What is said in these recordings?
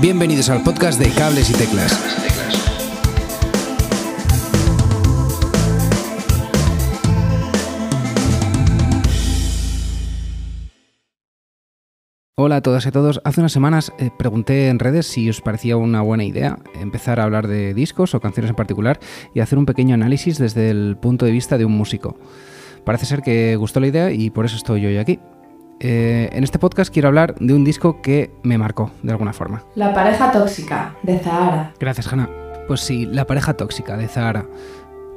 Bienvenidos al podcast de Cables y Teclas. Hola a todas y a todos. Hace unas semanas eh, pregunté en redes si os parecía una buena idea empezar a hablar de discos o canciones en particular y hacer un pequeño análisis desde el punto de vista de un músico. Parece ser que gustó la idea y por eso estoy hoy aquí. Eh, en este podcast quiero hablar de un disco que me marcó de alguna forma. La pareja tóxica de Zahara. Gracias, Hanna. Pues sí, La pareja tóxica de Zahara.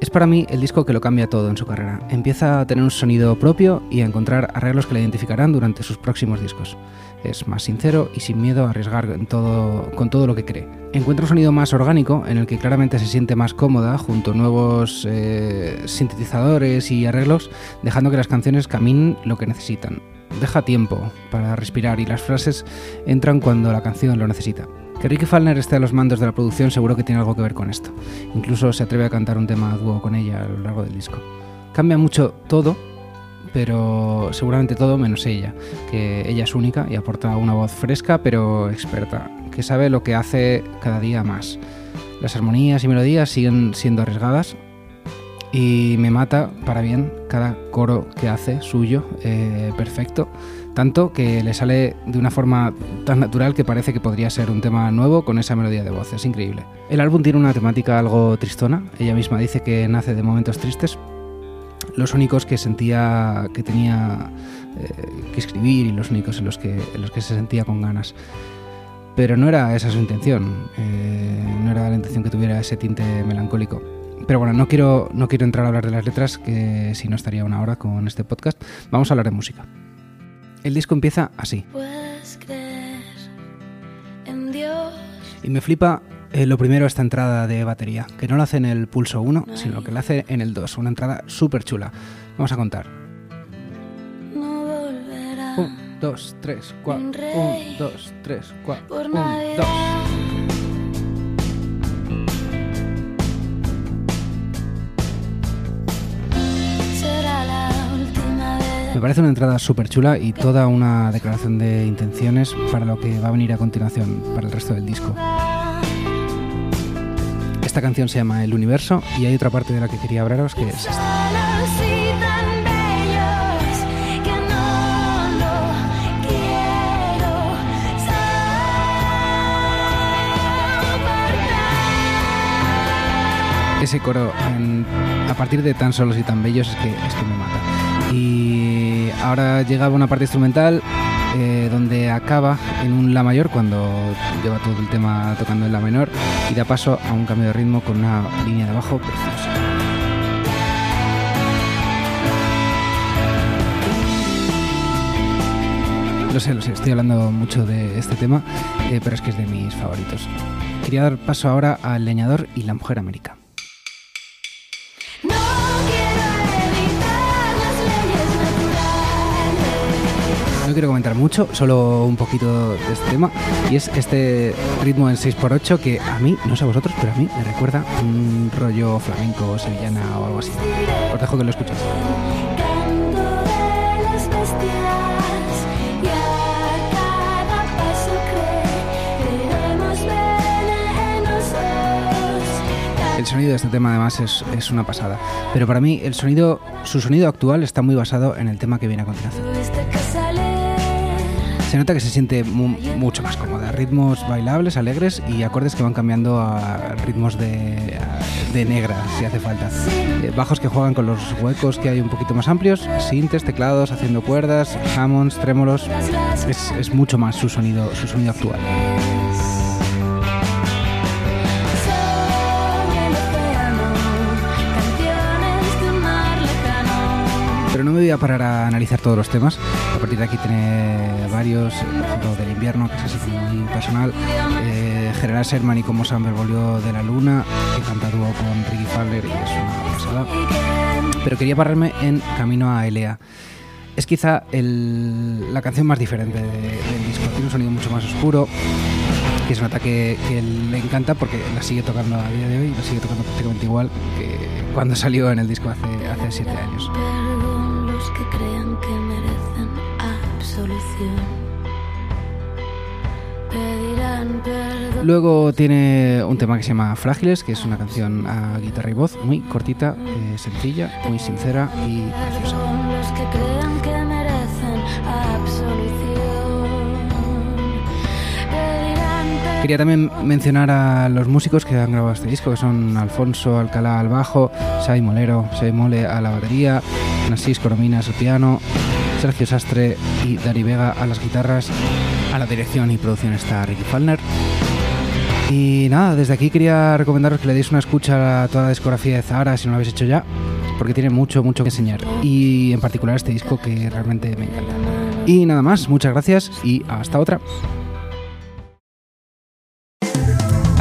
Es para mí el disco que lo cambia todo en su carrera. Empieza a tener un sonido propio y a encontrar arreglos que le identificarán durante sus próximos discos. Es más sincero y sin miedo a arriesgar en todo, con todo lo que cree. Encuentra un sonido más orgánico en el que claramente se siente más cómoda junto a nuevos eh, sintetizadores y arreglos, dejando que las canciones caminen lo que necesitan. Deja tiempo para respirar y las frases entran cuando la canción lo necesita. Que Ricky Falner esté a los mandos de la producción seguro que tiene algo que ver con esto. Incluso se atreve a cantar un tema dúo con ella a lo largo del disco. Cambia mucho todo, pero seguramente todo menos ella, que ella es única y aporta una voz fresca pero experta, que sabe lo que hace cada día más. Las armonías y melodías siguen siendo arriesgadas y me mata para bien cada coro que hace suyo, eh, perfecto tanto que le sale de una forma tan natural que parece que podría ser un tema nuevo con esa melodía de voz, es increíble. El álbum tiene una temática algo tristona, ella misma dice que nace de momentos tristes, los únicos que sentía que tenía eh, que escribir y los únicos en los que, se sentía con ganas. Pero no era esa su intención, eh, no era la intención que tuviera ese tinte melancólico. Pero bueno, no quiero, no quiero entrar a hablar de las letras, que si no estaría una hora con este podcast. Vamos a hablar de música. El disco empieza así. Y me flipa eh, lo primero esta entrada de batería, que no la hace en el pulso 1, sino que la hace en el 2, una entrada súper chula. Vamos a contar. 1, 2, 3, 4. 1, 2, 3, 4. 1, 2. Me parece una entrada súper chula y toda una declaración de intenciones para lo que va a venir a continuación, para el resto del disco. Esta canción se llama El Universo y hay otra parte de la que quería hablaros que es esta. Ese coro en- a partir de tan solos y tan bellos es que, es que me mata. Y ahora llega una parte instrumental eh, donde acaba en un La mayor cuando lleva todo el tema tocando en La menor y da paso a un cambio de ritmo con una línea de bajo preciosa. Lo sé, lo sé, estoy hablando mucho de este tema, eh, pero es que es de mis favoritos. Quería dar paso ahora al leñador y la mujer América. No quiero comentar mucho, solo un poquito de este tema. Y es este ritmo en 6x8 que a mí, no sé a vosotros, pero a mí me recuerda un rollo flamenco, sevillana o algo así. Os dejo que lo escuchéis. El sonido de este tema además es, es una pasada. Pero para mí el sonido, su sonido actual está muy basado en el tema que viene a continuación. Se nota que se siente mu- mucho más cómoda. Ritmos bailables, alegres y acordes que van cambiando a ritmos de, de negra, si hace falta. Eh, Bajos que juegan con los huecos que hay un poquito más amplios, sintes, teclados, haciendo cuerdas, hammonds, trémolos. Es, es mucho más su sonido, su sonido actual. Pero no me voy a parar a analizar todos los temas. A partir de aquí tiene varios, por ejemplo, del invierno, que es así muy personal. Eh, General Sherman y como Samber volvió de la luna, que canta dúo con Ricky Fowler y es una pasada. Pero quería pararme en Camino a Elea. Es quizá la canción más diferente de- del disco. Tiene un sonido mucho más oscuro, que es un ataque que le encanta porque la sigue tocando a día de hoy, la sigue tocando prácticamente igual que cuando salió en el disco hace siete años. Los que crean que merecen absolución. Pedirán Luego tiene un tema que se llama Frágiles, que es una canción a guitarra y voz, muy cortita, eh, sencilla, muy sincera y preciosa. Quería también mencionar a los músicos que han grabado este disco, que son Alfonso Alcalá al bajo, Sai Molero, Sai Mole a la batería, Nasís Corominas al piano, Sergio Sastre y Dari Vega a las guitarras. A la dirección y producción está Ricky Falner. Y nada, desde aquí quería recomendaros que le deis una escucha a toda la discografía de Zahara si no lo habéis hecho ya, porque tiene mucho, mucho que enseñar. Y en particular este disco que realmente me encanta. Y nada más, muchas gracias y hasta otra.